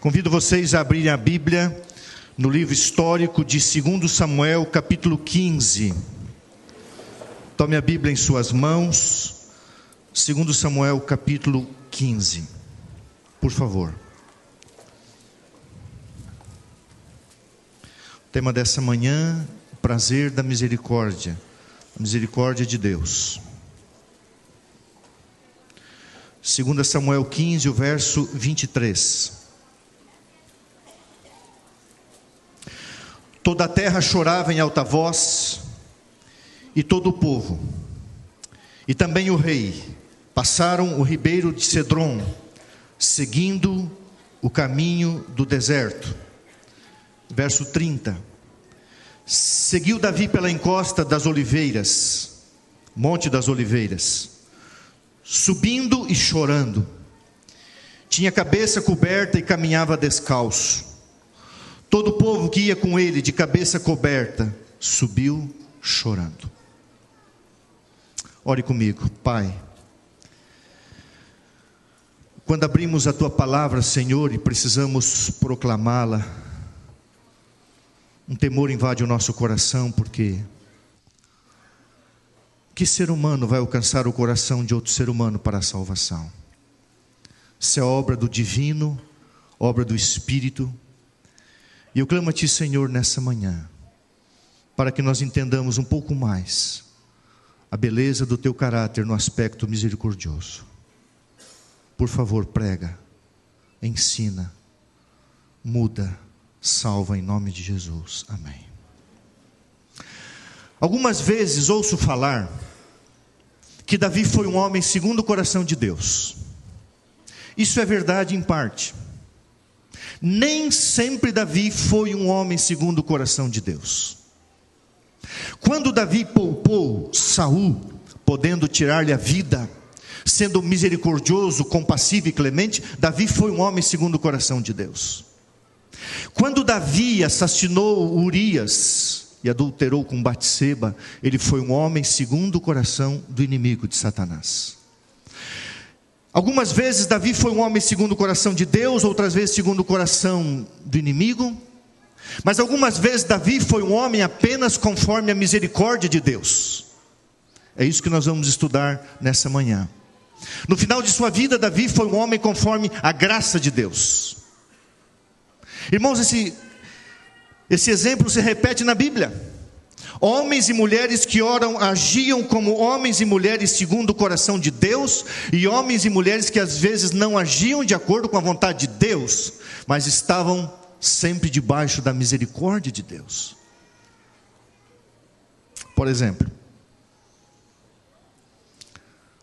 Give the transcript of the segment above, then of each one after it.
Convido vocês a abrirem a Bíblia no livro histórico de 2 Samuel, capítulo 15. Tome a Bíblia em suas mãos. 2 Samuel, capítulo 15. Por favor. O tema dessa manhã: o prazer da misericórdia. A misericórdia de Deus. 2 Samuel 15, o verso 23. Toda a terra chorava em alta voz, e todo o povo, e também o rei, passaram o ribeiro de Cedron, seguindo o caminho do deserto. Verso 30. Seguiu Davi pela encosta das oliveiras, Monte das Oliveiras, subindo e chorando. Tinha a cabeça coberta e caminhava descalço. Todo o povo que ia com ele de cabeça coberta subiu chorando. Ore comigo, Pai. Quando abrimos a tua palavra, Senhor, e precisamos proclamá-la, um temor invade o nosso coração, porque que ser humano vai alcançar o coração de outro ser humano para a salvação? Isso é obra do divino, obra do Espírito, e eu clamo a Ti, Senhor, nessa manhã, para que nós entendamos um pouco mais a beleza do Teu caráter no aspecto misericordioso. Por favor, prega, ensina, muda, salva em nome de Jesus. Amém. Algumas vezes ouço falar que Davi foi um homem segundo o coração de Deus. Isso é verdade em parte. Nem sempre Davi foi um homem segundo o coração de Deus. Quando Davi poupou Saul, podendo tirar-lhe a vida, sendo misericordioso, compassivo e clemente, Davi foi um homem segundo o coração de Deus. Quando Davi assassinou Urias e adulterou com Batseba, ele foi um homem segundo o coração do inimigo de Satanás. Algumas vezes Davi foi um homem segundo o coração de Deus, outras vezes segundo o coração do inimigo. Mas algumas vezes Davi foi um homem apenas conforme a misericórdia de Deus. É isso que nós vamos estudar nessa manhã. No final de sua vida, Davi foi um homem conforme a graça de Deus. Irmãos, esse, esse exemplo se repete na Bíblia. Homens e mulheres que oram agiam como homens e mulheres segundo o coração de Deus, e homens e mulheres que às vezes não agiam de acordo com a vontade de Deus, mas estavam sempre debaixo da misericórdia de Deus. Por exemplo,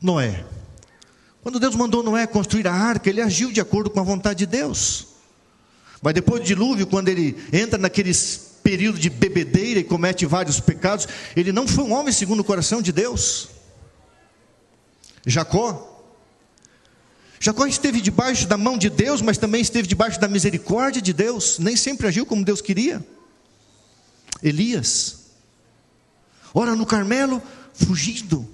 Noé. Quando Deus mandou Noé construir a arca, ele agiu de acordo com a vontade de Deus. Mas depois do dilúvio, quando ele entra naqueles período de bebedeira e comete vários pecados, ele não foi um homem segundo o coração de Deus. Jacó. Jacó esteve debaixo da mão de Deus, mas também esteve debaixo da misericórdia de Deus, nem sempre agiu como Deus queria. Elias. Ora, no Carmelo, fugindo.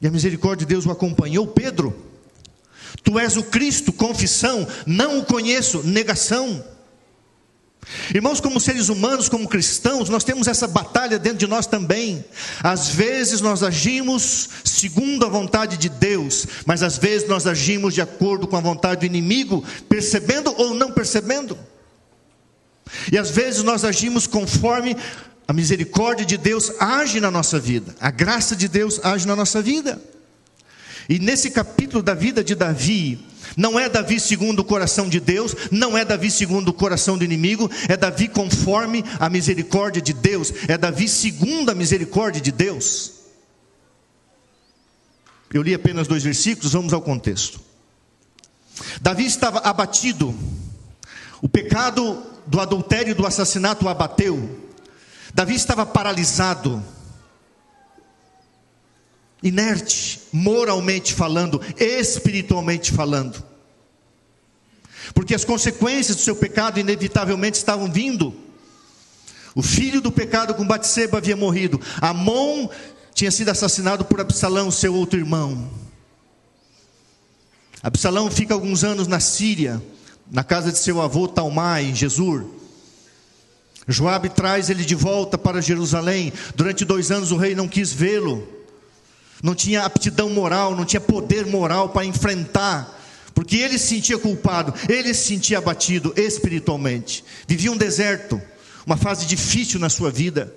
E a misericórdia de Deus o acompanhou. Pedro, tu és o Cristo, confissão, não o conheço, negação. Irmãos, como seres humanos, como cristãos, nós temos essa batalha dentro de nós também. Às vezes nós agimos segundo a vontade de Deus, mas às vezes nós agimos de acordo com a vontade do inimigo, percebendo ou não percebendo. E às vezes nós agimos conforme a misericórdia de Deus age na nossa vida, a graça de Deus age na nossa vida. E nesse capítulo da vida de Davi, não é Davi segundo o coração de Deus, não é Davi segundo o coração do inimigo, é Davi conforme a misericórdia de Deus, é Davi segundo a misericórdia de Deus. Eu li apenas dois versículos, vamos ao contexto. Davi estava abatido, o pecado do adultério e do assassinato o abateu, Davi estava paralisado, inerte, moralmente falando, espiritualmente falando. Porque as consequências do seu pecado inevitavelmente estavam vindo. O filho do pecado com Batseba havia morrido. Amon tinha sido assassinado por Absalão, seu outro irmão. Absalão fica alguns anos na Síria. na casa de seu avô Talmai, em Jesur. Joabe traz ele de volta para Jerusalém. Durante dois anos o rei não quis vê-lo. Não tinha aptidão moral, não tinha poder moral para enfrentar. Porque ele se sentia culpado, ele se sentia abatido espiritualmente. Vivia um deserto, uma fase difícil na sua vida.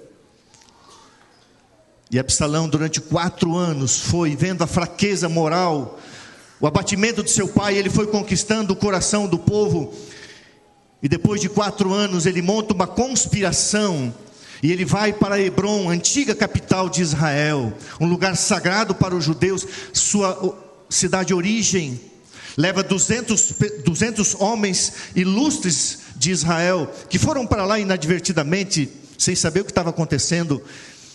E Absalão, durante quatro anos, foi vendo a fraqueza moral, o abatimento de seu pai, ele foi conquistando o coração do povo e depois de quatro anos, ele monta uma conspiração. E ele vai para Hebron, antiga capital de Israel, um lugar sagrado para os judeus, sua cidade de origem. Leva 200, 200 homens ilustres de Israel, que foram para lá inadvertidamente, sem saber o que estava acontecendo,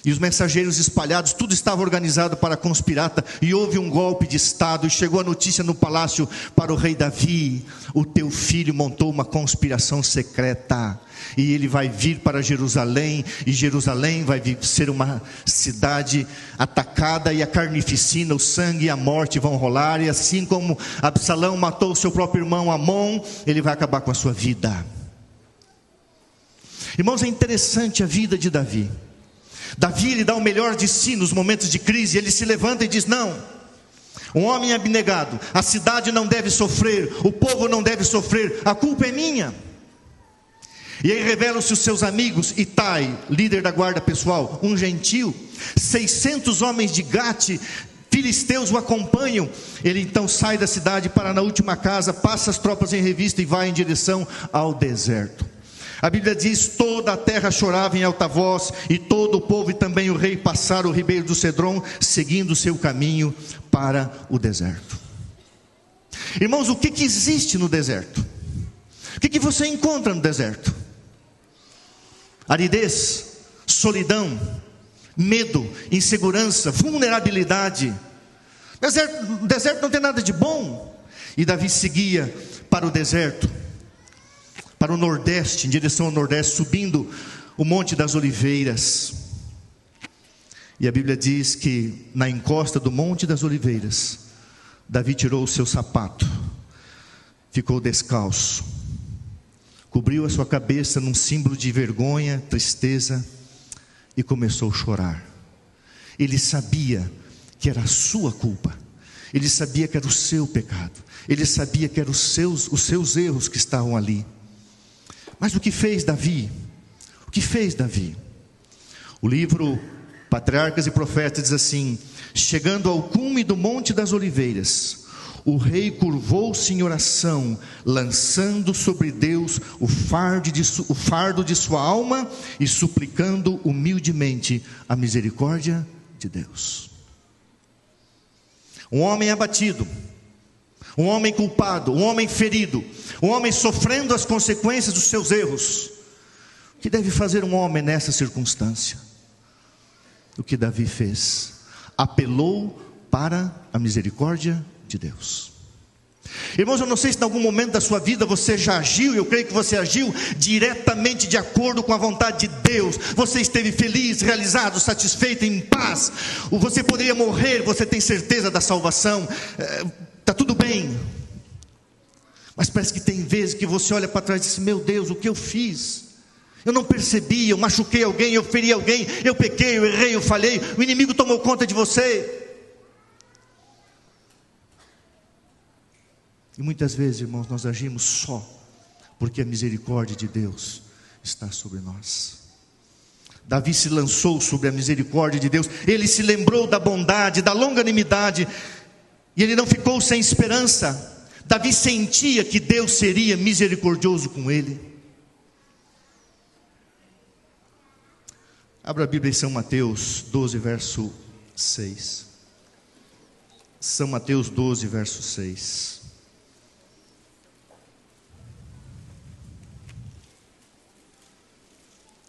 e os mensageiros espalhados, tudo estava organizado para conspirata, e houve um golpe de Estado, e chegou a notícia no palácio para o rei Davi: o teu filho montou uma conspiração secreta, e ele vai vir para Jerusalém, e Jerusalém vai ser uma cidade atacada, e a carnificina, o sangue e a morte vão rolar, e assim como Absalão matou seu próprio irmão Amon, ele vai acabar com a sua vida. Irmãos, é interessante a vida de Davi. Davi ele dá o melhor de si nos momentos de crise, ele se levanta e diz: Não, um homem abnegado, a cidade não deve sofrer, o povo não deve sofrer, a culpa é minha. E aí revelam-se os seus amigos, Itai, líder da guarda pessoal, um gentil, 600 homens de Gate, filisteus o acompanham. Ele então sai da cidade para na última casa, passa as tropas em revista e vai em direção ao deserto. A Bíblia diz: toda a terra chorava em alta voz, e todo o povo e também o rei passaram o ribeiro do Cedron, seguindo o seu caminho para o deserto. Irmãos, o que, que existe no deserto? O que, que você encontra no deserto? Aridez, solidão, medo, insegurança, vulnerabilidade. Deserto, deserto não tem nada de bom. E Davi seguia para o deserto para o nordeste, em direção ao nordeste, subindo o Monte das Oliveiras. E a Bíblia diz que na encosta do Monte das Oliveiras, Davi tirou o seu sapato, ficou descalço, cobriu a sua cabeça num símbolo de vergonha, tristeza e começou a chorar. Ele sabia que era a sua culpa, ele sabia que era o seu pecado, ele sabia que eram os seus, os seus erros que estavam ali. Mas o que fez Davi? O que fez Davi? O livro Patriarcas e Profetas diz assim: Chegando ao cume do Monte das Oliveiras, o rei curvou-se em oração, lançando sobre Deus o fardo, de, o fardo de sua alma e suplicando humildemente a misericórdia de Deus. Um homem abatido, um homem culpado, um homem ferido, um homem sofrendo as consequências dos seus erros. O que deve fazer um homem nessa circunstância? O que Davi fez? Apelou para a misericórdia de Deus. Irmãos, eu não sei se em algum momento da sua vida você já agiu, eu creio que você agiu diretamente de acordo com a vontade de Deus. Você esteve feliz, realizado, satisfeito, em paz. Você poderia morrer, você tem certeza da salvação. Está tudo bem. Mas parece que tem vezes que você olha para trás e diz: Meu Deus, o que eu fiz? Eu não percebi, eu machuquei alguém, eu feri alguém, eu pequei, eu errei, eu falhei, o inimigo tomou conta de você. E muitas vezes, irmãos, nós agimos só porque a misericórdia de Deus está sobre nós. Davi se lançou sobre a misericórdia de Deus, ele se lembrou da bondade, da longanimidade e ele não ficou sem esperança. Davi sentia que Deus seria misericordioso com ele. Abra a Bíblia em São Mateus 12, verso 6. São Mateus 12, verso 6.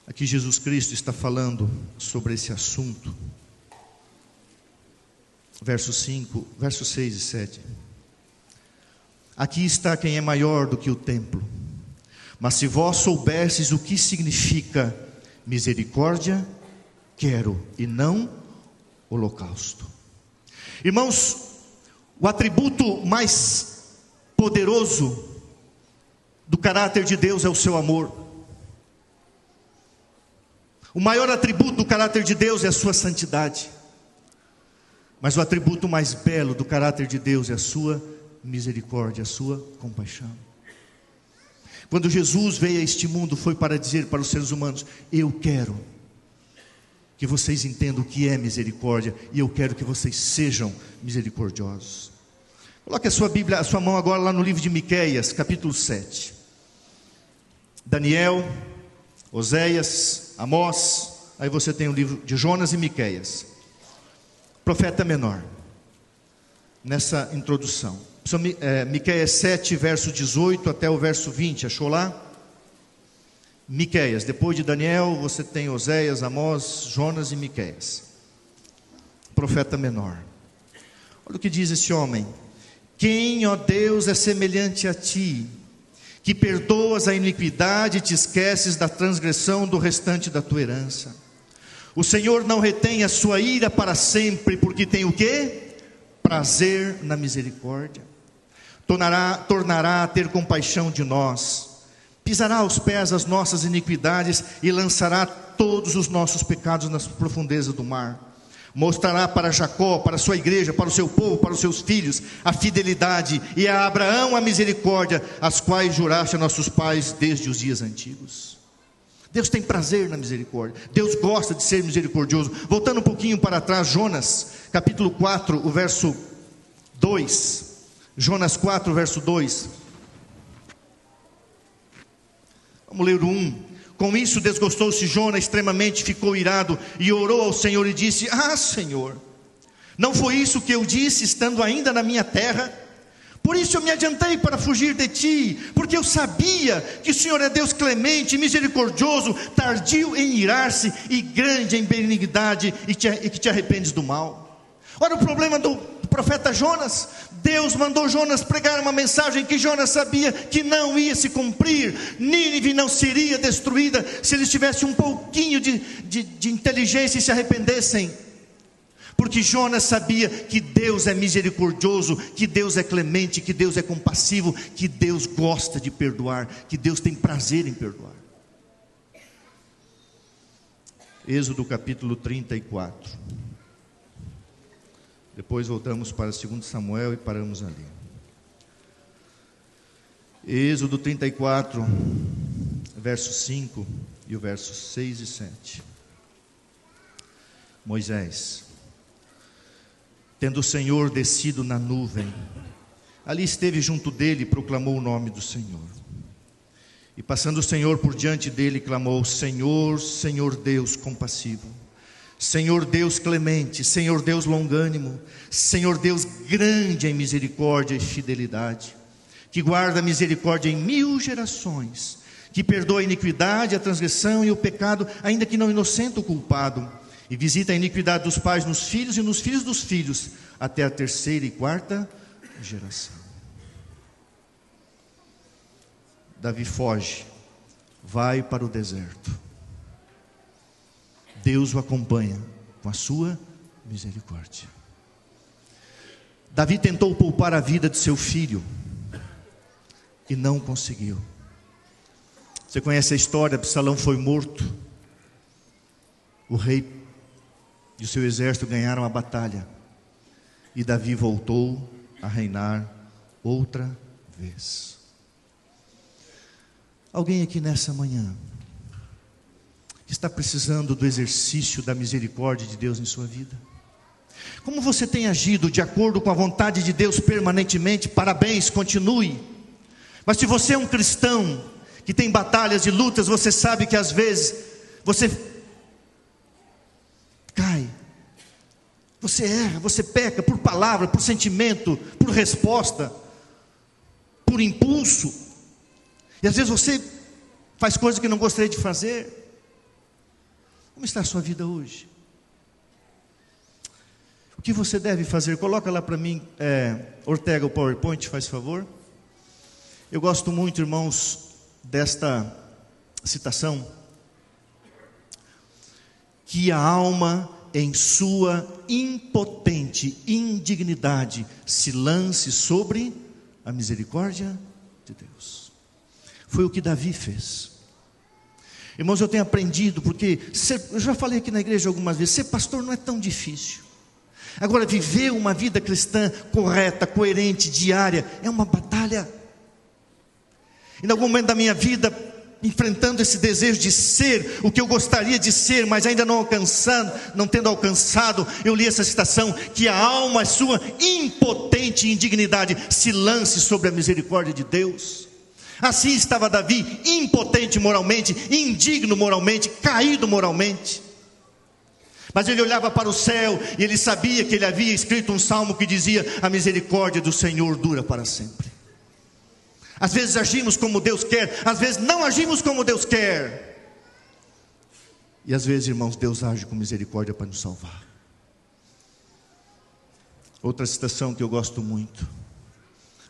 Aqui Jesus Cristo está falando sobre esse assunto verso 5, verso 6 e 7. Aqui está quem é maior do que o templo. Mas se vós soubesses o que significa misericórdia, quero e não holocausto. Irmãos, o atributo mais poderoso caráter de Deus é o seu amor. O maior atributo do caráter de Deus é a sua santidade. Mas o atributo mais belo do caráter de Deus é a sua misericórdia, a sua compaixão. Quando Jesus veio a este mundo, foi para dizer para os seres humanos: Eu quero que vocês entendam o que é misericórdia e eu quero que vocês sejam misericordiosos. Coloque a sua Bíblia, a sua mão agora lá no livro de Miqueias, capítulo 7. Daniel, Oséias, Amós, aí você tem o livro de Jonas e Miqueias. Profeta menor. Nessa introdução. É, Miqueias 7, verso 18 até o verso 20, achou lá? Miqueias, depois de Daniel, você tem Oséias, Amós, Jonas e Miqueias. Profeta menor. Olha o que diz esse homem: Quem, ó Deus, é semelhante a ti, que perdoas a iniquidade e te esqueces da transgressão do restante da tua herança. O Senhor não retém a sua ira para sempre, porque tem o que? Prazer na misericórdia. Tornará, tornará a ter compaixão de nós pisará aos pés as nossas iniquidades e lançará todos os nossos pecados nas profundezas do mar. Mostrará para Jacó, para sua igreja, para o seu povo, para os seus filhos, a fidelidade e a Abraão a misericórdia, as quais juraste a nossos pais desde os dias antigos. Deus tem prazer na misericórdia, Deus gosta de ser misericordioso. Voltando um pouquinho para trás, Jonas, capítulo 4, o verso 2. Jonas 4, verso 2. Vamos ler o 1. Com isso desgostou-se Jonas extremamente, ficou irado e orou ao Senhor e disse: Ah, Senhor, não foi isso que eu disse estando ainda na minha terra? Por isso eu me adiantei para fugir de ti, porque eu sabia que o Senhor é Deus clemente, misericordioso, tardio em irar-se e grande em benignidade e, te, e que te arrependes do mal. Olha o problema do profeta Jonas. Deus mandou Jonas pregar uma mensagem que Jonas sabia que não ia se cumprir. Nínive não seria destruída se eles tivessem um pouquinho de, de, de inteligência e se arrependessem. Porque Jonas sabia que Deus é misericordioso, que Deus é clemente, que Deus é compassivo, que Deus gosta de perdoar, que Deus tem prazer em perdoar. Êxodo capítulo 34. Depois voltamos para 2 Samuel e paramos ali. Êxodo 34, verso 5 e o verso 6 e 7. Moisés, tendo o Senhor descido na nuvem, ali esteve junto dele e proclamou o nome do Senhor. E passando o Senhor por diante dele, clamou: Senhor, Senhor Deus compassivo Senhor Deus clemente, Senhor Deus longânimo, Senhor Deus grande em misericórdia e fidelidade, que guarda misericórdia em mil gerações, que perdoa a iniquidade, a transgressão e o pecado, ainda que não inocente o culpado, e visita a iniquidade dos pais nos filhos e nos filhos dos filhos, até a terceira e quarta geração. Davi foge, vai para o deserto Deus o acompanha com a sua misericórdia. Davi tentou poupar a vida de seu filho e não conseguiu. Você conhece a história? Absalão foi morto. O rei e o seu exército ganharam a batalha. E Davi voltou a reinar outra vez. Alguém aqui nessa manhã está precisando do exercício da misericórdia de Deus em sua vida? Como você tem agido de acordo com a vontade de Deus permanentemente? Parabéns, continue. Mas se você é um cristão que tem batalhas e lutas, você sabe que às vezes você cai, você erra, você peca por palavra, por sentimento, por resposta, por impulso. E às vezes você faz coisas que não gostaria de fazer. Como está a sua vida hoje? O que você deve fazer? Coloca lá para mim, é, Ortega, o PowerPoint, faz favor. Eu gosto muito, irmãos, desta citação. Que a alma, em sua impotente indignidade, se lance sobre a misericórdia de Deus. Foi o que Davi fez. Irmãos, eu tenho aprendido, porque ser, eu já falei aqui na igreja algumas vezes, ser pastor não é tão difícil. Agora, viver uma vida cristã correta, coerente, diária, é uma batalha. Em algum momento da minha vida, enfrentando esse desejo de ser o que eu gostaria de ser, mas ainda não alcançando, não tendo alcançado, eu li essa citação que a alma sua impotente indignidade se lance sobre a misericórdia de Deus. Assim estava Davi, impotente moralmente, indigno moralmente, caído moralmente. Mas ele olhava para o céu e ele sabia que ele havia escrito um salmo que dizia: A misericórdia do Senhor dura para sempre. Às vezes agimos como Deus quer, às vezes não agimos como Deus quer. E às vezes, irmãos, Deus age com misericórdia para nos salvar. Outra citação que eu gosto muito.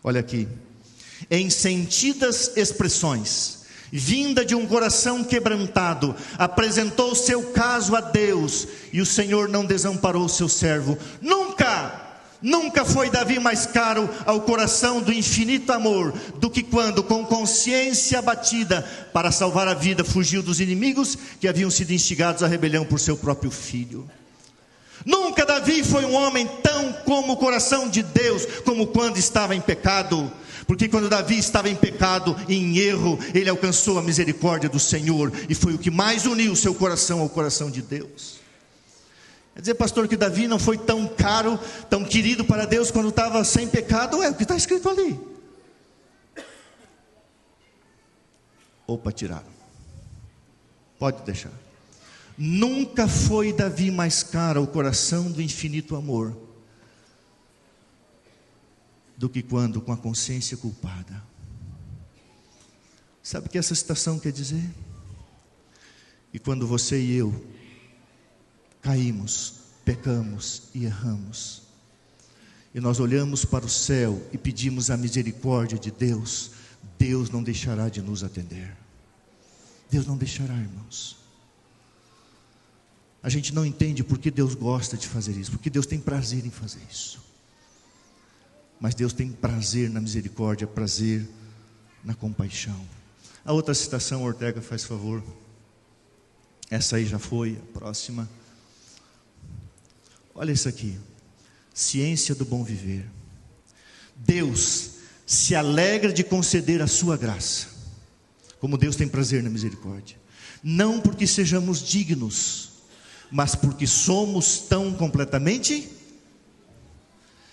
Olha aqui. Em sentidas expressões, vinda de um coração quebrantado, apresentou seu caso a Deus, e o Senhor não desamparou seu servo. Nunca Nunca foi Davi mais caro ao coração do infinito amor do que quando, com consciência abatida, para salvar a vida, fugiu dos inimigos que haviam sido instigados à rebelião por seu próprio filho. Nunca Davi foi um homem tão como o coração de Deus, como quando estava em pecado. Porque quando Davi estava em pecado e em erro, ele alcançou a misericórdia do Senhor e foi o que mais uniu seu coração ao coração de Deus. Quer dizer, pastor, que Davi não foi tão caro, tão querido para Deus quando estava sem pecado? É o que está escrito ali. Opa, tiraram. Pode deixar. Nunca foi Davi mais caro ao coração do infinito amor do que quando com a consciência culpada. Sabe o que essa citação quer dizer? E quando você e eu caímos, pecamos e erramos. E nós olhamos para o céu e pedimos a misericórdia de Deus, Deus não deixará de nos atender. Deus não deixará, irmãos. A gente não entende porque Deus gosta de fazer isso, porque Deus tem prazer em fazer isso. Mas Deus tem prazer na misericórdia, prazer na compaixão. A outra citação, Ortega, faz favor. Essa aí já foi, a próxima. Olha isso aqui. Ciência do bom viver. Deus se alegra de conceder a sua graça, como Deus tem prazer na misericórdia. Não porque sejamos dignos, mas porque somos tão completamente.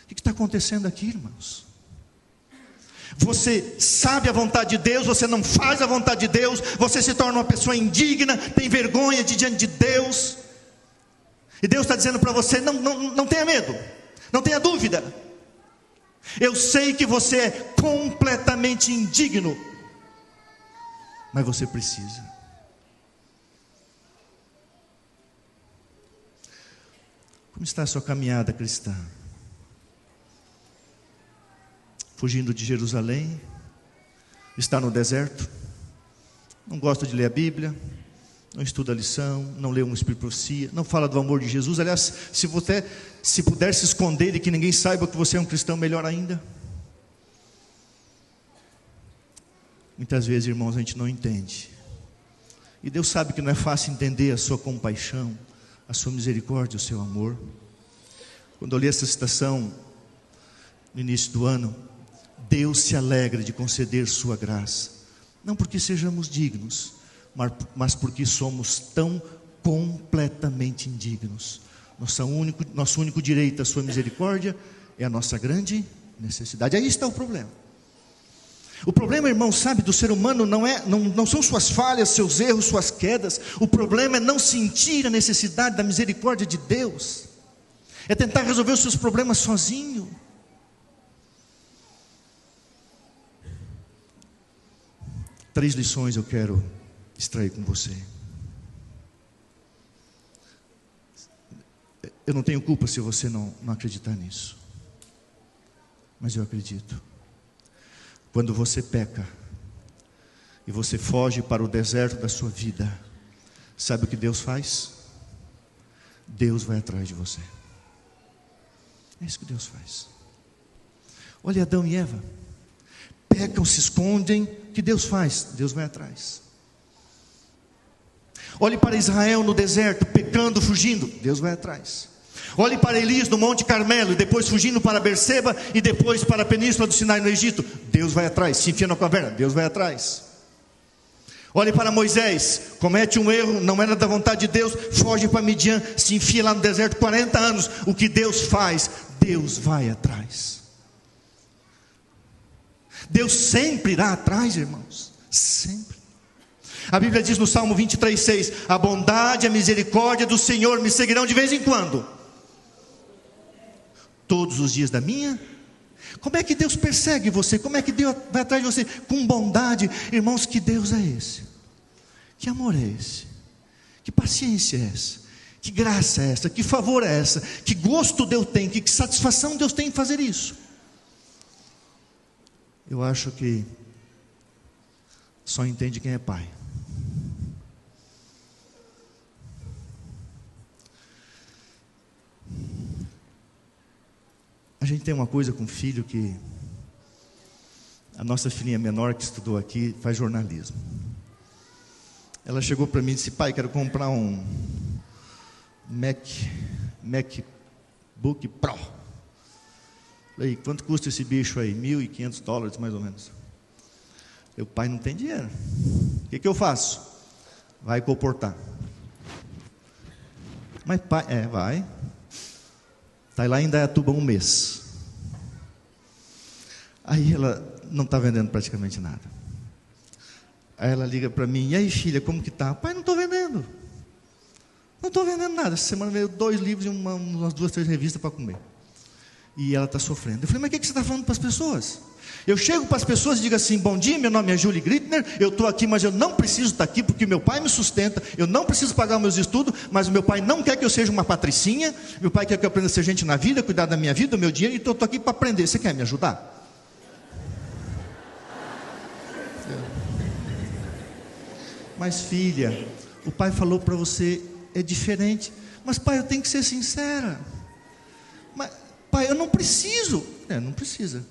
O que está acontecendo aqui, irmãos? Você sabe a vontade de Deus, você não faz a vontade de Deus, você se torna uma pessoa indigna, tem vergonha de diante de Deus. E Deus está dizendo para você: não, não, não tenha medo, não tenha dúvida. Eu sei que você é completamente indigno, mas você precisa. Como está a sua caminhada cristã? Fugindo de Jerusalém? Está no deserto? Não gosta de ler a Bíblia? Não estuda a lição, não lê um Espírito Profecia, não fala do amor de Jesus. Aliás, se você se puder se esconder e que ninguém saiba que você é um cristão, melhor ainda. Muitas vezes, irmãos, a gente não entende. E Deus sabe que não é fácil entender a sua compaixão, a sua misericórdia, o seu amor. Quando eu li essa citação no início do ano, Deus se alegra de conceder sua graça, não porque sejamos dignos, mas porque somos tão completamente indignos. Nosso único, nosso único direito à sua misericórdia é a nossa grande necessidade. Aí está o problema. O problema, irmão, sabe, do ser humano não, é, não, não são suas falhas, seus erros, suas quedas. O problema é não sentir a necessidade da misericórdia de Deus. É tentar resolver os seus problemas sozinho. Três lições eu quero extrair com você. Eu não tenho culpa se você não, não acreditar nisso. Mas eu acredito. Quando você peca e você foge para o deserto da sua vida, sabe o que Deus faz? Deus vai atrás de você. É isso que Deus faz. Olha Adão e Eva. Pecam, se escondem, que Deus faz? Deus vai atrás. Olhe para Israel no deserto, pecando, fugindo, Deus vai atrás. Olhe para Elias no Monte Carmelo, e depois fugindo para Berseba, e depois para a península do Sinai no Egito, Deus vai atrás. Se enfia na caverna, Deus vai atrás. Olhe para Moisés, comete um erro, não era da vontade de Deus, foge para Midian, se enfia lá no deserto 40 anos. O que Deus faz? Deus vai atrás. Deus sempre irá atrás, irmãos. Sempre. A Bíblia diz no Salmo 23,6: A bondade e a misericórdia do Senhor me seguirão de vez em quando. Todos os dias da minha. Como é que Deus persegue você? Como é que Deus vai atrás de você? Com bondade. Irmãos, que Deus é esse? Que amor é esse? Que paciência é essa? Que graça é essa? Que favor é essa? Que gosto Deus tem? Que satisfação Deus tem em fazer isso? Eu acho que só entende quem é pai. A gente tem uma coisa com filho que a nossa filhinha menor que estudou aqui faz jornalismo. Ela chegou para mim e disse: Pai, quero comprar um Mac, MacBook Pro. Falei: Quanto custa esse bicho aí? 1.500 dólares mais ou menos. Meu pai não tem dinheiro. O que, que eu faço? Vai comportar. Mas pai, é, vai. Está lá em Dayatuba um mês. Aí ela não está vendendo praticamente nada. Aí ela liga para mim, e aí filha, como que tá? Pai, não estou vendendo. Não estou vendendo nada. Essa semana veio dois livros e uma, umas duas, três revistas para comer. E ela está sofrendo. Eu falei, mas o que, que você está falando para as pessoas? Eu chego para as pessoas e digo assim: Bom dia, meu nome é Julie Grittner, eu estou aqui, mas eu não preciso estar aqui porque meu pai me sustenta, eu não preciso pagar meus estudos, mas meu pai não quer que eu seja uma patricinha, meu pai quer que eu aprenda a ser gente na vida, cuidar da minha vida, do meu dinheiro, então eu estou aqui para aprender. Você quer me ajudar? Mas filha, o pai falou para você, é diferente. Mas pai, eu tenho que ser sincera. Pai, eu não preciso. É, não precisa.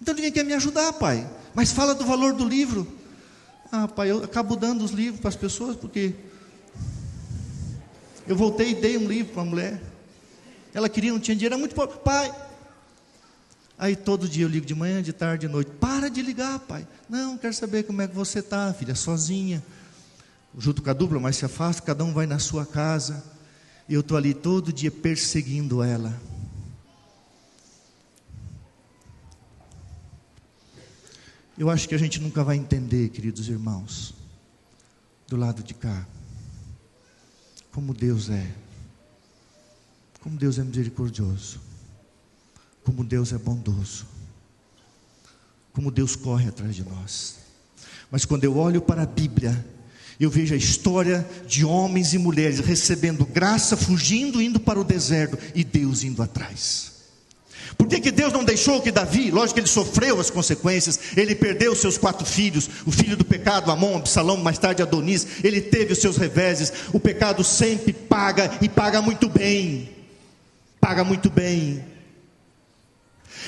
Então ninguém quer me ajudar, pai. Mas fala do valor do livro. Ah, pai, eu acabo dando os livros para as pessoas porque eu voltei e dei um livro para a mulher. Ela queria, não tinha dinheiro, era muito pobre. Pai. Aí todo dia eu ligo de manhã, de tarde, de noite. Para de ligar, pai. Não, quero saber como é que você está, filha, sozinha. Junto com a dupla, mas se afasta, cada um vai na sua casa. E eu estou ali todo dia perseguindo ela. Eu acho que a gente nunca vai entender, queridos irmãos, do lado de cá, como Deus é, como Deus é misericordioso, como Deus é bondoso, como Deus corre atrás de nós. Mas quando eu olho para a Bíblia, eu vejo a história de homens e mulheres recebendo graça, fugindo, indo para o deserto e Deus indo atrás. Por que, que Deus não deixou que Davi, lógico que ele sofreu as consequências, ele perdeu seus quatro filhos, o filho do pecado, Amon, Absalão, mais tarde Adonis, ele teve os seus reveses, o pecado sempre paga e paga muito bem, paga muito bem.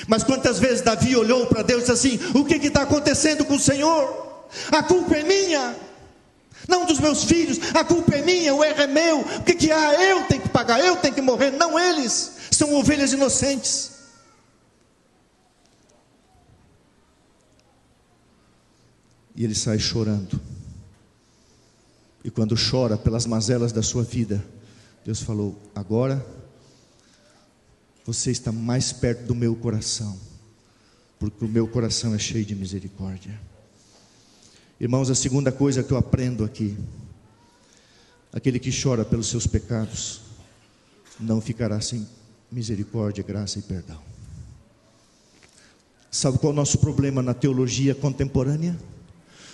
Mas quantas vezes Davi olhou para Deus e disse assim: O que está acontecendo com o Senhor? A culpa é minha, não dos meus filhos, a culpa é minha, o erro é meu. O que, que há? Eu tenho que pagar, eu tenho que morrer, não eles, são ovelhas inocentes. Ele sai chorando. E quando chora pelas mazelas da sua vida, Deus falou: agora você está mais perto do meu coração, porque o meu coração é cheio de misericórdia. Irmãos, a segunda coisa que eu aprendo aqui: aquele que chora pelos seus pecados, não ficará sem misericórdia, graça e perdão. Sabe qual é o nosso problema na teologia contemporânea?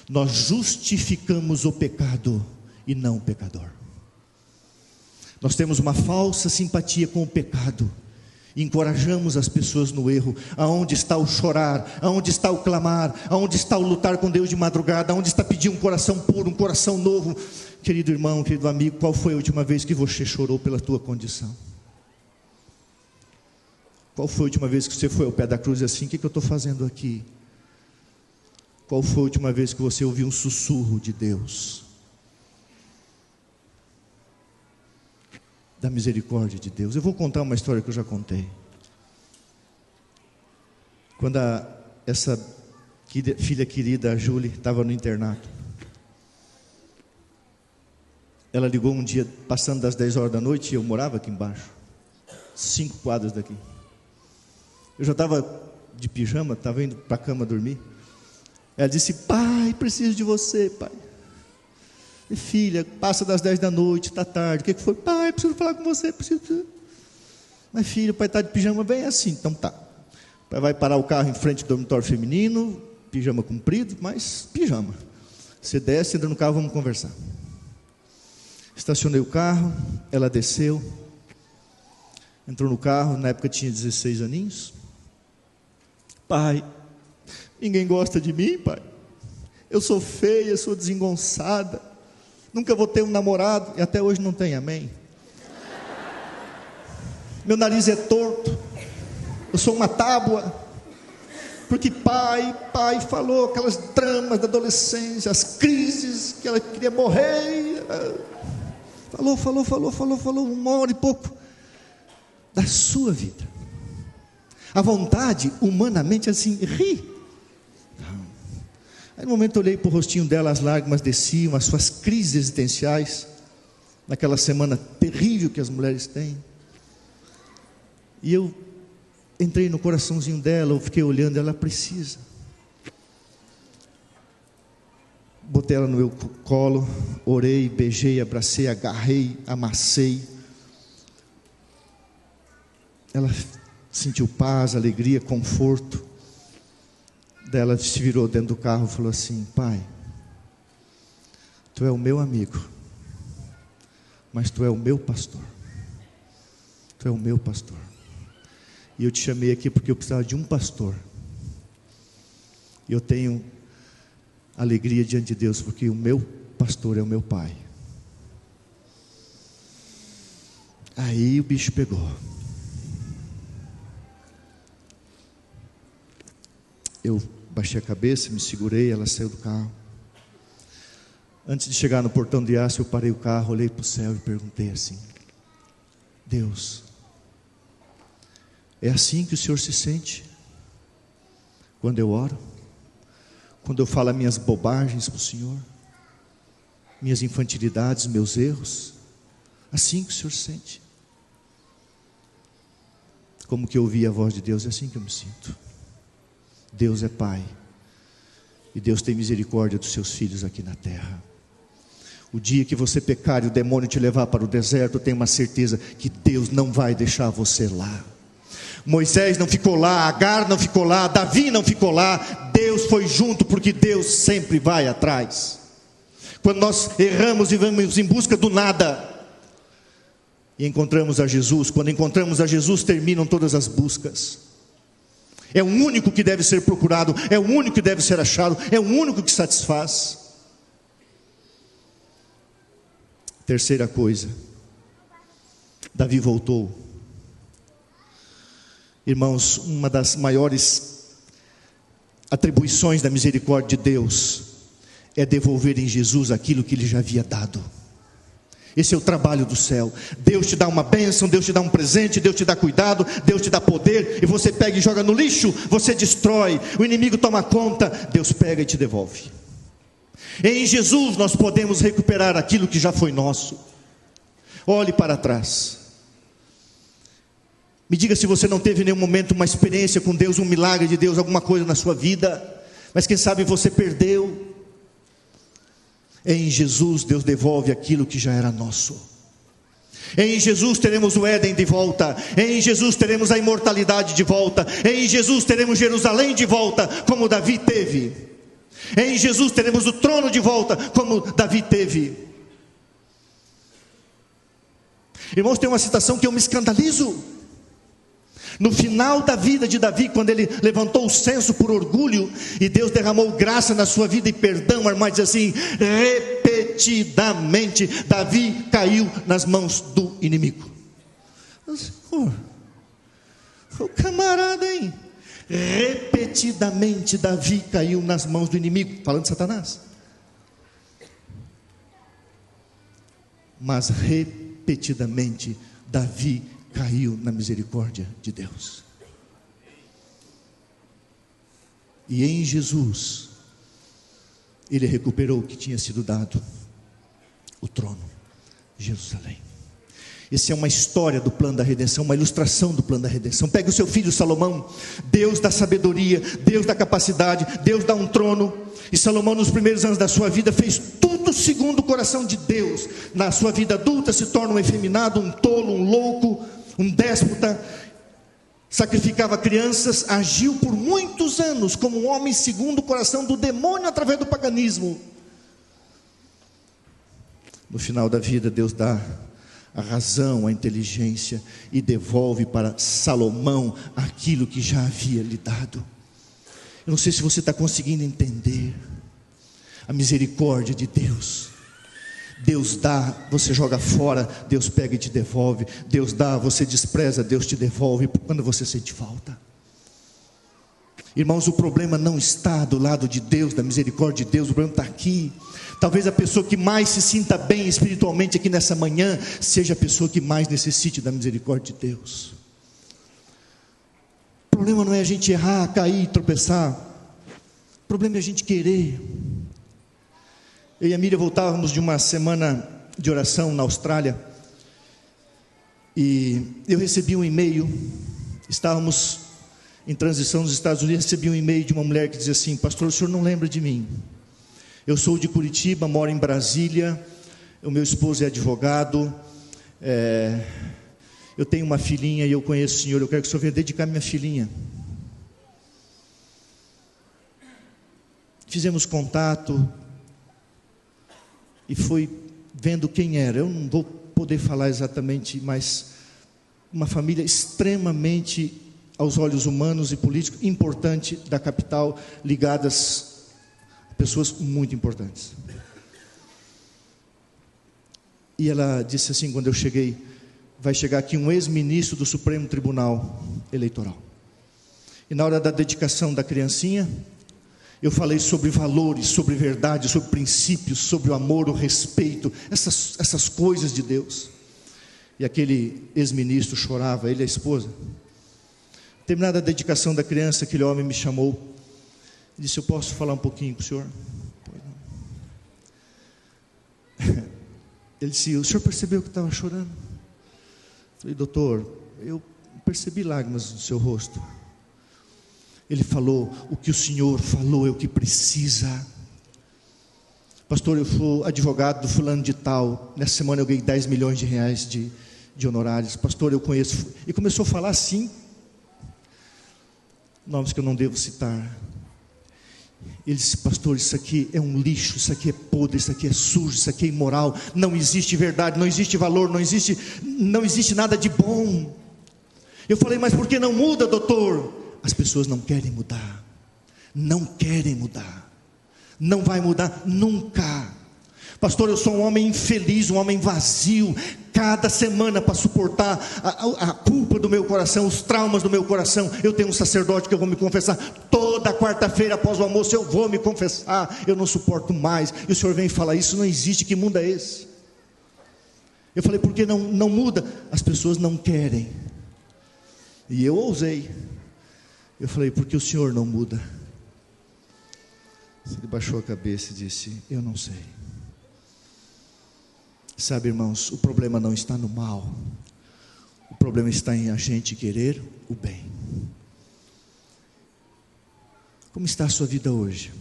Nós justificamos o pecado e não o pecador. Nós temos uma falsa simpatia com o pecado. Encorajamos as pessoas no erro. Aonde está o chorar? Aonde está o clamar? Aonde está o lutar com Deus de madrugada? Aonde está pedir um coração puro, um coração novo? Querido irmão, querido amigo, qual foi a última vez que você chorou pela tua condição? Qual foi a última vez que você foi ao pé da cruz assim? O que, que eu estou fazendo aqui? Qual foi a última vez que você ouviu um sussurro de Deus? Da misericórdia de Deus. Eu vou contar uma história que eu já contei. Quando a, essa filha querida, a Julie, estava no internato. Ela ligou um dia, passando das 10 horas da noite, e eu morava aqui embaixo, cinco quadras daqui. Eu já estava de pijama, estava indo para a cama dormir. Ela disse: Pai, preciso de você, pai. E filha, passa das 10 da noite, está tarde. O que, que foi? Pai, preciso falar com você. Preciso. Mas filho, o pai está de pijama bem assim, então tá. O pai vai parar o carro em frente do dormitório feminino, pijama comprido, mas pijama. Você desce, entra no carro, vamos conversar. Estacionei o carro, ela desceu, entrou no carro, na época tinha 16 aninhos. Pai, ninguém gosta de mim, pai. Eu sou feia, sou desengonçada. Nunca vou ter um namorado e até hoje não tem, amém? Meu nariz é torto. Eu sou uma tábua. Porque pai, pai falou aquelas dramas da adolescência, as crises que ela queria morrer. Falou, falou, falou, falou, falou, uma hora e pouco da sua vida. A vontade, humanamente, assim, ri. Aí no momento eu olhei para o rostinho dela, as lágrimas desciam, as suas crises existenciais, naquela semana terrível que as mulheres têm. E eu entrei no coraçãozinho dela, eu fiquei olhando, ela precisa. Botei ela no meu colo, orei, beijei, abracei, agarrei, amassei. Ela sentiu paz, alegria, conforto. Daí ela se virou dentro do carro e falou assim: Pai, tu é o meu amigo, mas tu é o meu pastor. Tu é o meu pastor. E eu te chamei aqui porque eu precisava de um pastor. E eu tenho alegria diante de Deus, porque o meu pastor é o meu pai. Aí o bicho pegou. Eu baixei a cabeça, me segurei, ela saiu do carro. Antes de chegar no portão de aço, eu parei o carro, olhei para o céu e perguntei assim: Deus, é assim que o Senhor se sente quando eu oro? Quando eu falo minhas bobagens para o Senhor? Minhas infantilidades, meus erros? Assim que o Senhor sente? Como que eu ouvi a voz de Deus, é assim que eu me sinto. Deus é Pai. E Deus tem misericórdia dos seus filhos aqui na terra. O dia que você pecar e o demônio te levar para o deserto, tenha uma certeza que Deus não vai deixar você lá. Moisés não ficou lá, Agar não ficou lá, Davi não ficou lá, Deus foi junto, porque Deus sempre vai atrás. Quando nós erramos e vamos em busca do nada, e encontramos a Jesus, quando encontramos a Jesus, terminam todas as buscas. É o único que deve ser procurado, é o único que deve ser achado, é o único que satisfaz. Terceira coisa, Davi voltou. Irmãos, uma das maiores atribuições da misericórdia de Deus é devolver em Jesus aquilo que ele já havia dado. Esse é o trabalho do céu. Deus te dá uma bênção, Deus te dá um presente, Deus te dá cuidado, Deus te dá poder, e você pega e joga no lixo, você destrói, o inimigo toma conta, Deus pega e te devolve. Em Jesus nós podemos recuperar aquilo que já foi nosso. Olhe para trás. Me diga se você não teve em nenhum momento uma experiência com Deus, um milagre de Deus, alguma coisa na sua vida, mas quem sabe você perdeu. Em Jesus, Deus devolve aquilo que já era nosso. Em Jesus teremos o Éden de volta. Em Jesus teremos a imortalidade de volta. Em Jesus teremos Jerusalém de volta, como Davi teve. Em Jesus teremos o trono de volta, como Davi teve. Irmãos, tem uma citação que eu me escandalizo. No final da vida de Davi, quando ele levantou o senso por orgulho, e Deus derramou graça na sua vida e perdão, irmã diz assim: repetidamente, Davi caiu nas mãos do inimigo. Oh, o camarada, hein? Repetidamente Davi caiu nas mãos do inimigo, falando de Satanás. Mas repetidamente Davi caiu na misericórdia de Deus. E em Jesus, ele recuperou o que tinha sido dado, o trono, Jerusalém. Essa é uma história do plano da redenção, uma ilustração do plano da redenção. Pega o seu filho Salomão, Deus dá sabedoria, Deus dá capacidade, Deus dá um trono. E Salomão, nos primeiros anos da sua vida, fez tudo segundo o coração de Deus. Na sua vida adulta, se torna um efeminado, um tolo, um louco, um déspota. Sacrificava crianças, agiu por muitos anos como um homem segundo o coração do demônio através do paganismo. No final da vida, Deus dá a razão, a inteligência e devolve para Salomão aquilo que já havia lhe dado. Eu não sei se você está conseguindo entender a misericórdia de Deus. Deus dá, você joga fora, Deus pega e te devolve. Deus dá, você despreza, Deus te devolve quando você sente falta. Irmãos, o problema não está do lado de Deus, da misericórdia de Deus, o problema está aqui. Talvez a pessoa que mais se sinta bem espiritualmente aqui nessa manhã seja a pessoa que mais necessite da misericórdia de Deus. O problema não é a gente errar, cair, tropeçar. O problema é a gente querer. Eu e a Miriam voltávamos de uma semana de oração na Austrália. E eu recebi um e-mail. Estávamos em transição nos Estados Unidos. Recebi um e-mail de uma mulher que dizia assim: Pastor, o senhor não lembra de mim? Eu sou de Curitiba, moro em Brasília. O meu esposo é advogado. É, eu tenho uma filhinha e eu conheço o Senhor. Eu quero que o Senhor venha dedicar minha filhinha. Fizemos contato e fui vendo quem era. Eu não vou poder falar exatamente, mas uma família extremamente aos olhos humanos e políticos importante da capital, ligadas pessoas muito importantes. E ela disse assim quando eu cheguei: vai chegar aqui um ex-ministro do Supremo Tribunal Eleitoral. E na hora da dedicação da criancinha, eu falei sobre valores, sobre verdade, sobre princípios, sobre o amor, o respeito, essas, essas coisas de Deus. E aquele ex-ministro chorava, ele e a esposa. Terminada a dedicação da criança, aquele homem me chamou ele disse: Eu posso falar um pouquinho com o senhor? Ele disse: O senhor percebeu que estava chorando? Eu falei, doutor, eu percebi lágrimas no seu rosto. Ele falou: O que o senhor falou é o que precisa. Pastor, eu sou advogado do fulano de tal. Nessa semana eu ganhei 10 milhões de reais de, de honorários. Pastor, eu conheço. E começou a falar assim. Nomes que eu não devo citar. Ele disse, pastor, isso aqui é um lixo, isso aqui é podre, isso aqui é sujo, isso aqui é imoral, não existe verdade, não existe valor, não existe, não existe nada de bom. Eu falei, mas por que não muda, doutor? As pessoas não querem mudar, não querem mudar, não vai mudar nunca. Pastor, eu sou um homem infeliz, um homem vazio, cada semana para suportar a, a, a, culpa do meu coração, os traumas do meu coração. Eu tenho um sacerdote que eu vou me confessar toda quarta-feira após o almoço. Eu vou me confessar. Eu não suporto mais. E o senhor vem e fala: Isso não existe. Que mundo é esse? Eu falei: Por que não, não muda? As pessoas não querem. E eu ousei. Eu falei: Porque o senhor não muda. Ele baixou a cabeça e disse: Eu não sei. Sabe, irmãos, o problema não está no mal, o problema está em a gente querer o bem. Como está a sua vida hoje?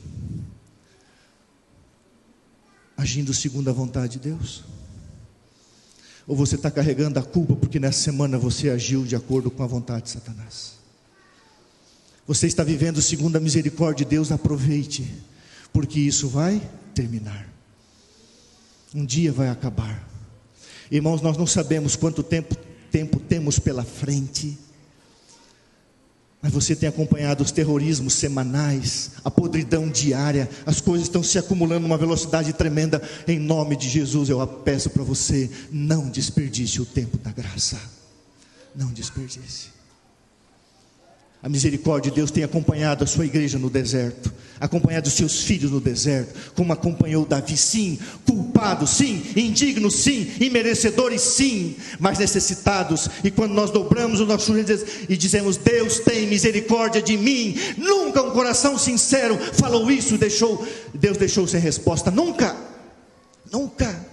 Agindo segundo a vontade de Deus? Ou você está carregando a culpa porque nessa semana você agiu de acordo com a vontade de Satanás? Você está vivendo segundo a misericórdia de Deus? Aproveite, porque isso vai terminar. Um dia vai acabar. Irmãos, nós não sabemos quanto tempo, tempo temos pela frente. Mas você tem acompanhado os terrorismos semanais, a podridão diária, as coisas estão se acumulando numa velocidade tremenda. Em nome de Jesus, eu peço para você: não desperdice o tempo da graça. Não desperdice. A misericórdia de Deus tem acompanhado a sua igreja no deserto, acompanhado os seus filhos no deserto, como acompanhou Davi, sim, culpados, sim, indignos, sim, imerecedores, sim, mas necessitados. E quando nós dobramos o nosso joelho e dizemos: Deus tem misericórdia de mim, nunca um coração sincero falou isso, deixou, Deus deixou sem resposta, nunca, nunca.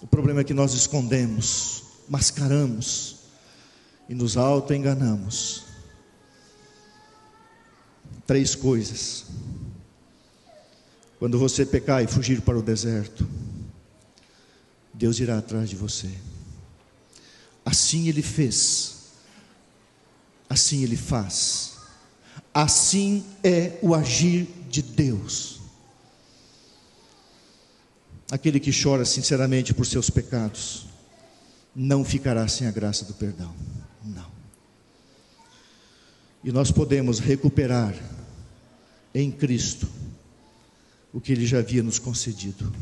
O problema é que nós escondemos mascaramos e nos auto-enganamos. Três coisas. Quando você pecar e fugir para o deserto, Deus irá atrás de você. Assim Ele fez, assim Ele faz, assim é o agir de Deus. Aquele que chora sinceramente por seus pecados, não ficará sem a graça do perdão. Não. E nós podemos recuperar em Cristo o que Ele já havia nos concedido.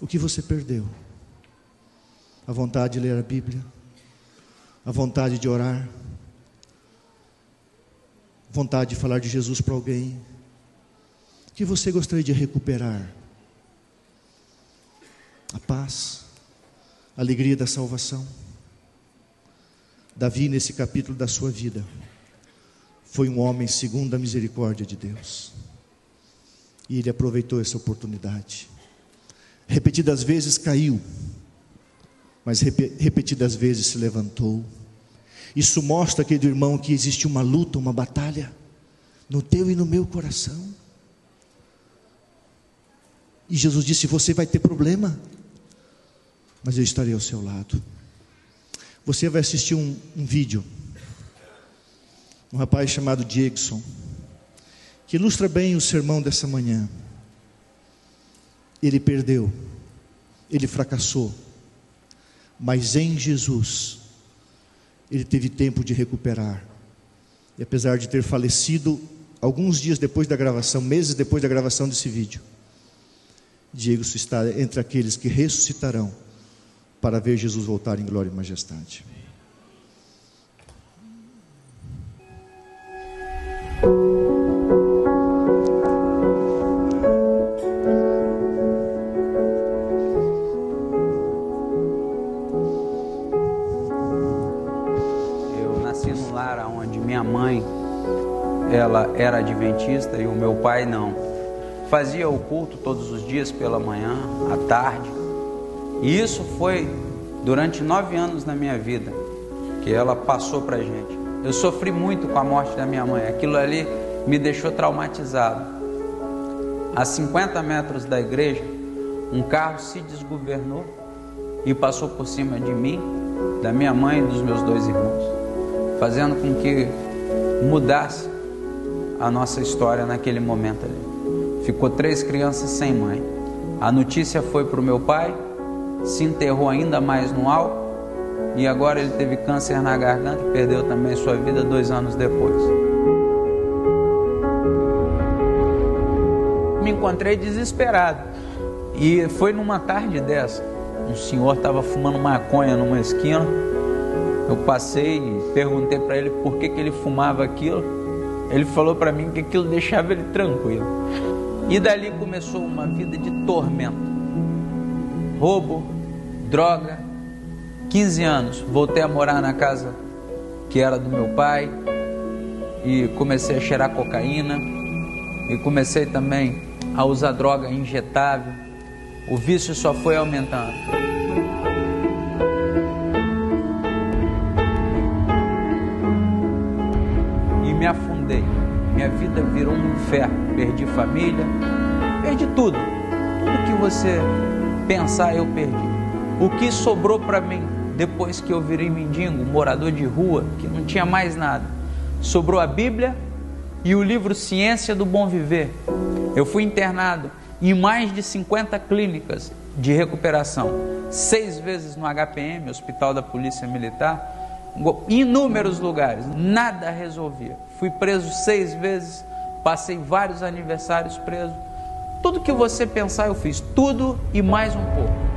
O que você perdeu? A vontade de ler a Bíblia, a vontade de orar, vontade de falar de Jesus para alguém. O que você gostaria de recuperar? A paz alegria da salvação. Davi, nesse capítulo da sua vida, foi um homem segundo a misericórdia de Deus. E ele aproveitou essa oportunidade. Repetidas vezes caiu, mas repetidas vezes se levantou. Isso mostra, querido irmão, que existe uma luta, uma batalha no teu e no meu coração. E Jesus disse: Você vai ter problema, mas eu estarei ao seu lado. Você vai assistir um, um vídeo, um rapaz chamado Diegson, que ilustra bem o sermão dessa manhã. Ele perdeu, ele fracassou, mas em Jesus, ele teve tempo de recuperar. E apesar de ter falecido alguns dias depois da gravação, meses depois da gravação desse vídeo, Diego está entre aqueles que ressuscitarão para ver Jesus voltar em glória e majestade. Eu nasci num lar onde minha mãe ela era adventista e o meu pai não. Fazia o culto todos os dias pela manhã, à tarde e isso foi durante nove anos na minha vida que ela passou para gente. Eu sofri muito com a morte da minha mãe. Aquilo ali me deixou traumatizado. A 50 metros da igreja, um carro se desgovernou e passou por cima de mim, da minha mãe e dos meus dois irmãos, fazendo com que mudasse a nossa história naquele momento ali. Ficou três crianças sem mãe. A notícia foi para o meu pai, se enterrou ainda mais no álcool e agora ele teve câncer na garganta e perdeu também sua vida dois anos depois. Me encontrei desesperado e foi numa tarde dessa. Um senhor estava fumando maconha numa esquina. Eu passei e perguntei para ele por que, que ele fumava aquilo. Ele falou para mim que aquilo deixava ele tranquilo. E dali começou uma vida de tormento roubo, droga. 15 anos, voltei a morar na casa que era do meu pai e comecei a cheirar cocaína e comecei também a usar droga injetável. O vício só foi aumentando. E me afundei. Minha vida virou um inferno. Perdi família, perdi tudo. Tudo que você pensar eu perdi. O que sobrou para mim depois que eu virei mendigo, morador de rua, que não tinha mais nada? Sobrou a Bíblia e o livro Ciência do Bom Viver. Eu fui internado em mais de 50 clínicas de recuperação, seis vezes no HPM, Hospital da Polícia Militar, inúmeros lugares, nada resolvia. Fui preso seis vezes, passei vários aniversários preso tudo que você pensar, eu fiz. Tudo e mais um pouco.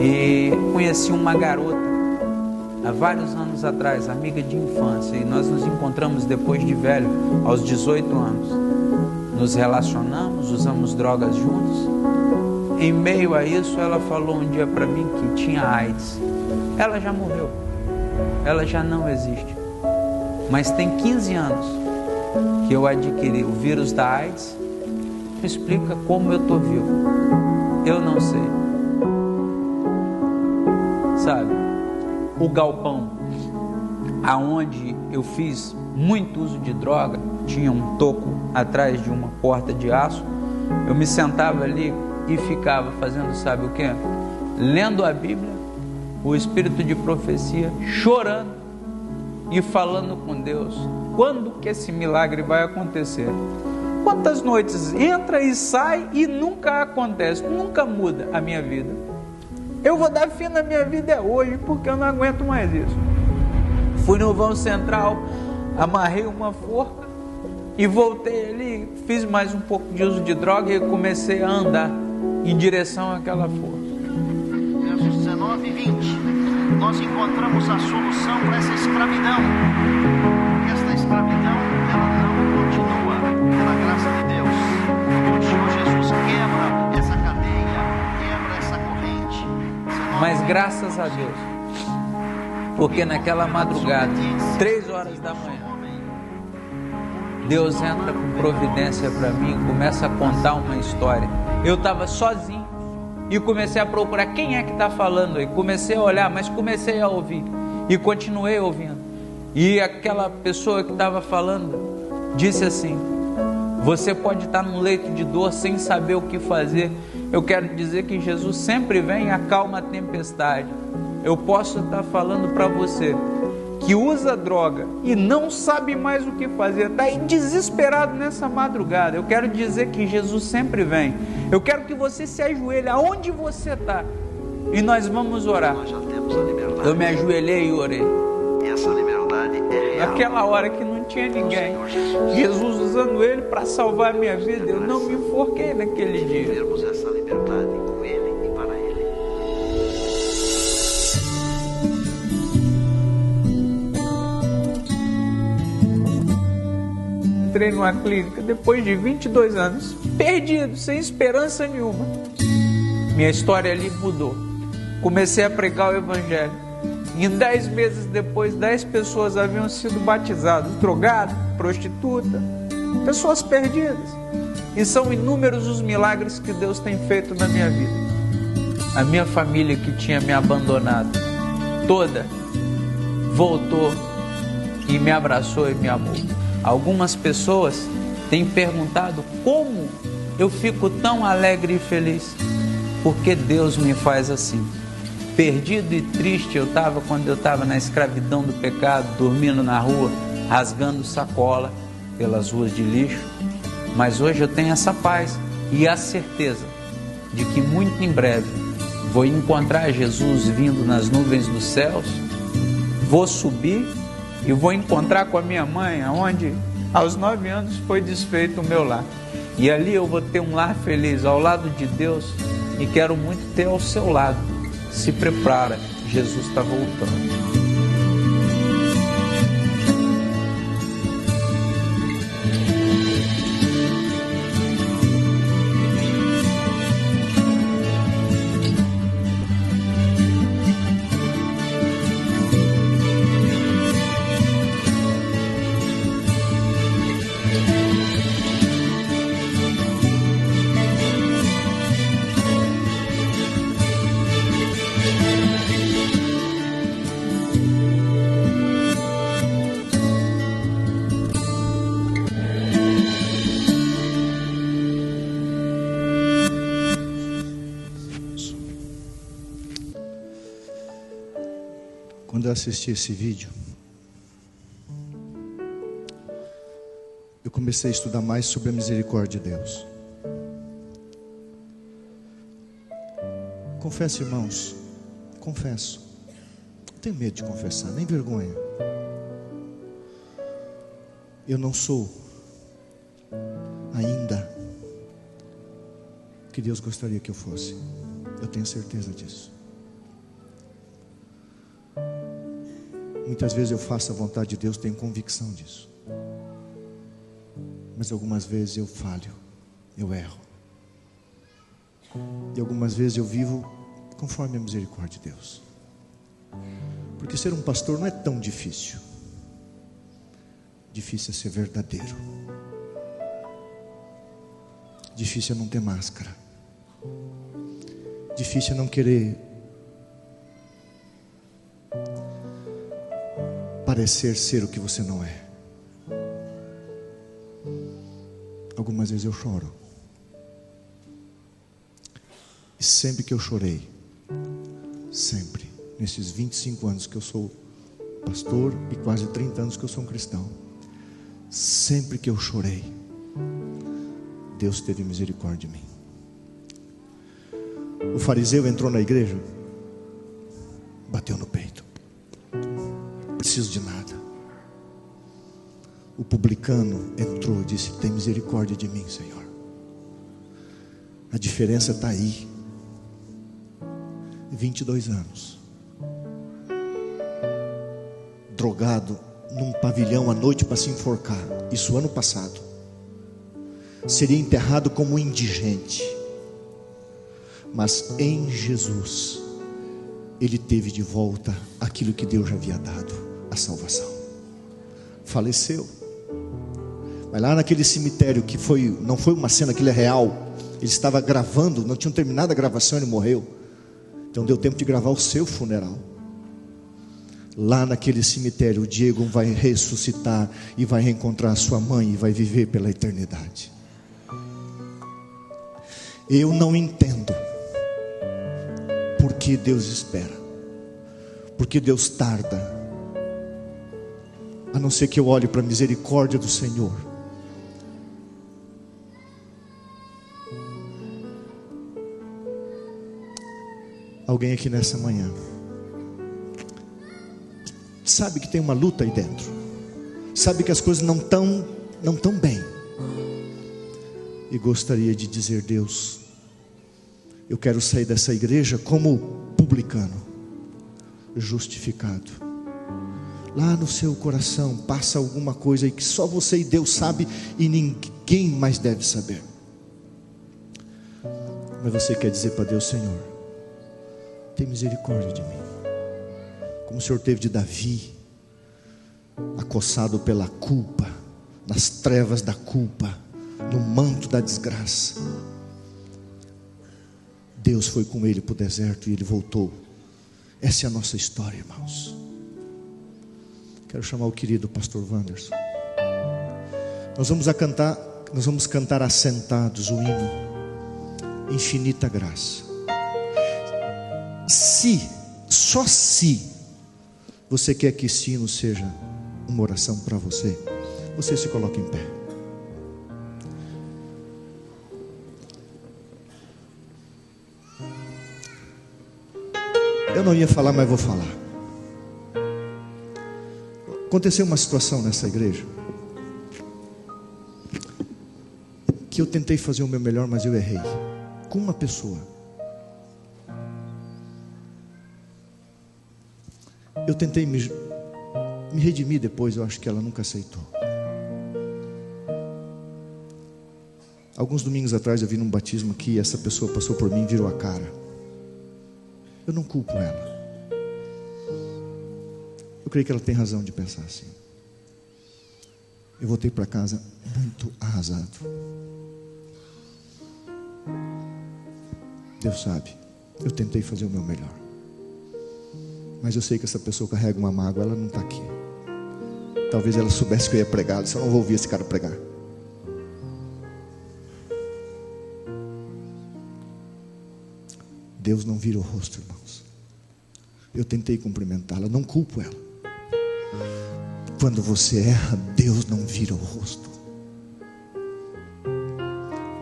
E conheci uma garota há vários anos atrás, amiga de infância, e nós nos encontramos depois de velho, aos 18 anos. Nos relacionamos, usamos drogas juntos. Em meio a isso, ela falou um dia para mim que tinha AIDS ela já morreu. Ela já não existe. Mas tem 15 anos que eu adquiri o vírus da AIDS. Me explica como eu tô vivo. Eu não sei. Sabe? O galpão aonde eu fiz muito uso de droga, tinha um toco atrás de uma porta de aço. Eu me sentava ali e ficava fazendo, sabe o que? Lendo a Bíblia, o espírito de profecia, chorando e falando com Deus. Quando que esse milagre vai acontecer? Quantas noites entra e sai e nunca acontece, nunca muda a minha vida. Eu vou dar fim na minha vida hoje porque eu não aguento mais isso. Fui no vão central, amarrei uma forca e voltei ali, fiz mais um pouco de uso de droga e comecei a andar em direção àquela forca. Versos 19 e 20. Nós encontramos a solução para essa escravidão. Porque esta escravidão, ela não continua pela graça de Deus. O Senhor Jesus quebra essa cadeia, quebra essa corrente. 19, Mas graças a Deus, porque naquela madrugada, três horas da manhã, Deus entra com providência para mim, começa a contar uma história. Eu estava sozinho e comecei a procurar quem é que está falando aí. Comecei a olhar, mas comecei a ouvir e continuei ouvindo. E aquela pessoa que estava falando disse assim: Você pode estar num leito de dor sem saber o que fazer. Eu quero dizer que Jesus sempre vem e acalma a tempestade. Eu posso estar falando para você que usa droga e não sabe mais o que fazer, está aí desesperado nessa madrugada. Eu quero dizer que Jesus sempre vem. Eu quero que você se ajoelhe aonde você está e nós vamos orar. Nós. Eu me ajoelhei e orei. Essa liberdade é real. Naquela hora que não tinha ninguém, Jesus. Jesus usando ele para salvar a minha vida, eu não me enforquei naquele dia. Essa liberdade Entrei numa clínica depois de 22 anos, perdido, sem esperança nenhuma. Minha história ali mudou. Comecei a pregar o Evangelho. E dez meses depois, dez pessoas haviam sido batizadas: drogado, prostituta, pessoas perdidas. E são inúmeros os milagres que Deus tem feito na minha vida. A minha família que tinha me abandonado, toda, voltou e me abraçou e me amou. Algumas pessoas têm perguntado como eu fico tão alegre e feliz. Porque Deus me faz assim. Perdido e triste eu estava quando eu estava na escravidão do pecado, dormindo na rua, rasgando sacola pelas ruas de lixo. Mas hoje eu tenho essa paz e a certeza de que muito em breve vou encontrar Jesus vindo nas nuvens dos céus, vou subir e vou encontrar com a minha mãe, aonde aos nove anos foi desfeito o meu lar. E ali eu vou ter um lar feliz ao lado de Deus e quero muito ter ao seu lado. Se prepara, Jesus está voltando. Quando eu assisti esse vídeo, eu comecei a estudar mais sobre a misericórdia de Deus. Confesso, irmãos, confesso. Não tenho medo de confessar, nem vergonha. Eu não sou ainda o que Deus gostaria que eu fosse. Eu tenho certeza disso. Muitas vezes eu faço a vontade de Deus, tenho convicção disso. Mas algumas vezes eu falho, eu erro. E algumas vezes eu vivo conforme a misericórdia de Deus. Porque ser um pastor não é tão difícil. Difícil é ser verdadeiro. Difícil é não ter máscara. Difícil é não querer parecer ser o que você não é. Algumas vezes eu choro. E sempre que eu chorei, sempre, nesses 25 anos que eu sou pastor e quase 30 anos que eu sou um cristão, sempre que eu chorei, Deus teve misericórdia de mim. O fariseu entrou na igreja, bateu no peito. Preciso de nada. O publicano entrou e disse: Tem misericórdia de mim, Senhor. A diferença está aí. 22 anos. Drogado num pavilhão à noite para se enforcar. Isso ano passado. Seria enterrado como indigente. Mas em Jesus, ele teve de volta aquilo que Deus já havia dado, a salvação. Faleceu. Mas lá naquele cemitério que foi, não foi uma cena, aquilo é real. Ele estava gravando, não tinham terminado a gravação, ele morreu. Então deu tempo de gravar o seu funeral. Lá naquele cemitério, o Diego vai ressuscitar e vai reencontrar sua mãe e vai viver pela eternidade. Eu não entendo por que Deus espera, por que Deus tarda, a não ser que eu olhe para a misericórdia do Senhor. Alguém aqui nessa manhã sabe que tem uma luta aí dentro, sabe que as coisas não estão não tão bem, e gostaria de dizer: Deus, eu quero sair dessa igreja como publicano, justificado. Lá no seu coração passa alguma coisa aí que só você e Deus sabe e ninguém mais deve saber. Mas você quer dizer para Deus, Senhor, tem misericórdia de mim. Como o Senhor teve de Davi, acossado pela culpa, nas trevas da culpa, no manto da desgraça. Deus foi com ele para o deserto e ele voltou. Essa é a nossa história, irmãos. Quero chamar o querido pastor Wanderson. Nós vamos a cantar, nós vamos cantar assentados o hino Infinita Graça. Se, só se você quer que esse hino seja uma oração para você, você se coloca em pé. Eu não ia falar, mas vou falar. Aconteceu uma situação nessa igreja que eu tentei fazer o meu melhor, mas eu errei. Com uma pessoa. Eu tentei me, me redimir depois, eu acho que ela nunca aceitou. Alguns domingos atrás eu vi num batismo que essa pessoa passou por mim e virou a cara. Eu não culpo ela. Creio que ela tem razão de pensar assim. Eu voltei para casa muito arrasado. Deus sabe, eu tentei fazer o meu melhor. Mas eu sei que essa pessoa carrega uma mágoa, ela não está aqui. Talvez ela soubesse que eu ia pregar, eu não vou ouvir esse cara pregar. Deus não vira o rosto, irmãos. Eu tentei cumprimentá-la, não culpo ela. Quando você erra, Deus não vira o rosto.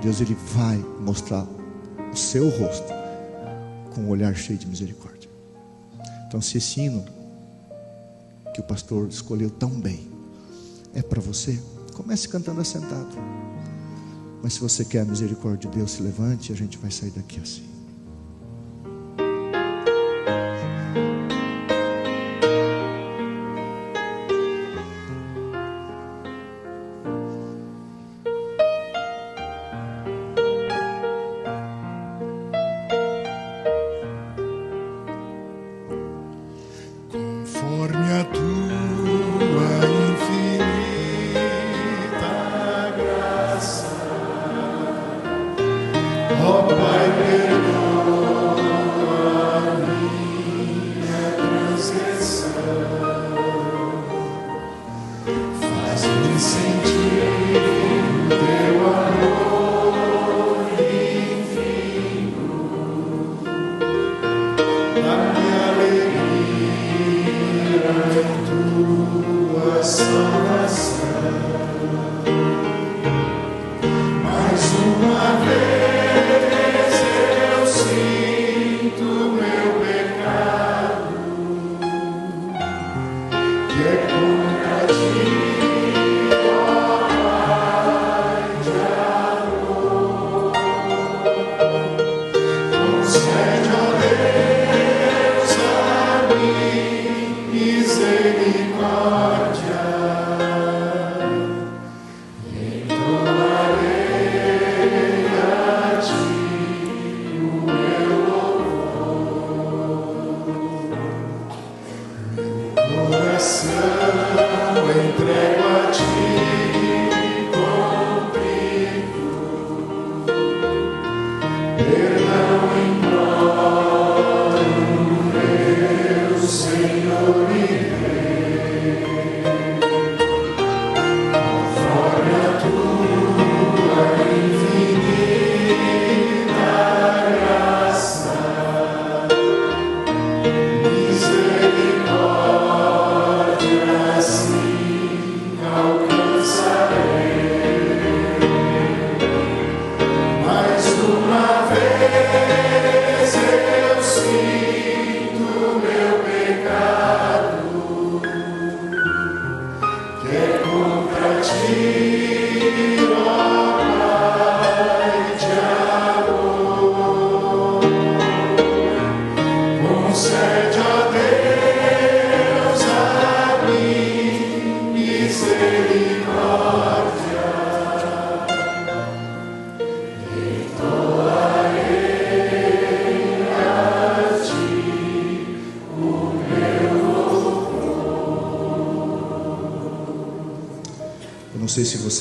Deus ele vai mostrar o seu rosto com um olhar cheio de misericórdia. Então, se esse hino que o pastor escolheu tão bem é para você, comece cantando assentado. Mas se você quer a misericórdia de Deus, se levante e a gente vai sair daqui assim. conforme a tua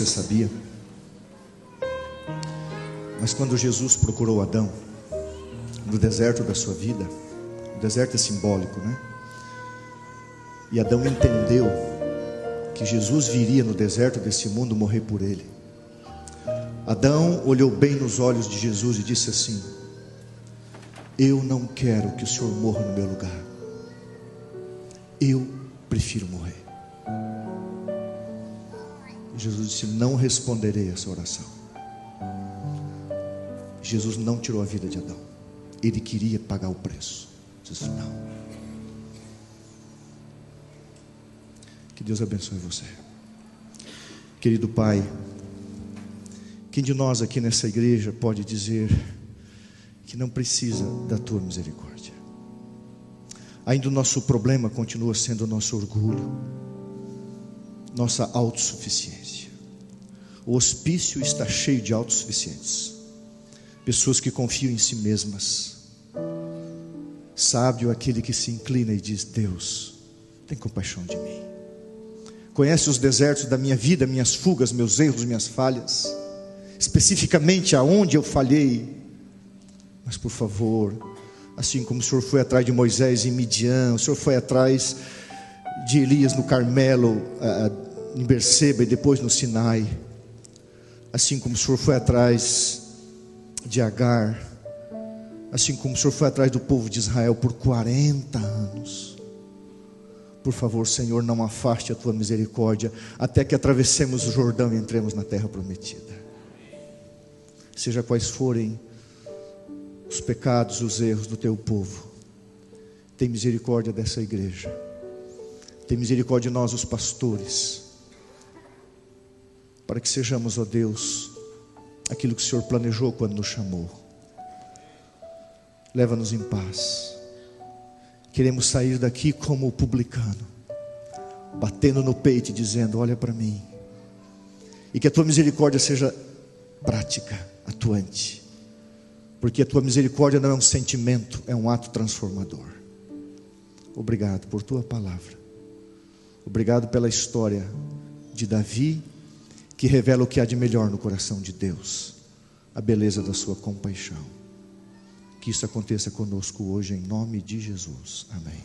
sabia, mas quando Jesus procurou Adão no deserto da sua vida, o deserto é simbólico, né? E Adão entendeu que Jesus viria no deserto desse mundo morrer por ele. Adão olhou bem nos olhos de Jesus e disse assim: Eu não quero que o Senhor morra no meu lugar. Eu prefiro morrer. Jesus disse: Não responderei essa oração. Jesus não tirou a vida de Adão, ele queria pagar o preço. Jesus disse: Não. Que Deus abençoe você, querido Pai. Quem de nós aqui nessa igreja pode dizer que não precisa da tua misericórdia? Ainda o nosso problema continua sendo o nosso orgulho nossa autossuficiência. O hospício está cheio de autossuficientes, pessoas que confiam em si mesmas. Sábio aquele que se inclina e diz: Deus, tem compaixão de mim. Conhece os desertos da minha vida, minhas fugas, meus erros, minhas falhas, especificamente aonde eu falhei. Mas por favor, assim como o Senhor foi atrás de Moisés em Midian, o Senhor foi atrás de Elias no Carmelo, em Berseba e depois no Sinai. Assim como o Senhor foi atrás de Agar, assim como o Senhor foi atrás do povo de Israel por 40 anos. Por favor, Senhor, não afaste a tua misericórdia até que atravessemos o Jordão e entremos na terra prometida. Seja quais forem os pecados, os erros do teu povo, tem misericórdia dessa igreja tem misericórdia de nós, os pastores, para que sejamos, ó Deus, aquilo que o Senhor planejou quando nos chamou. Leva-nos em paz. Queremos sair daqui como o publicano, batendo no peito e dizendo: Olha para mim. E que a tua misericórdia seja prática, atuante. Porque a tua misericórdia não é um sentimento, é um ato transformador. Obrigado por tua palavra. Obrigado pela história de Davi, que revela o que há de melhor no coração de Deus, a beleza da sua compaixão. Que isso aconteça conosco hoje, em nome de Jesus. Amém.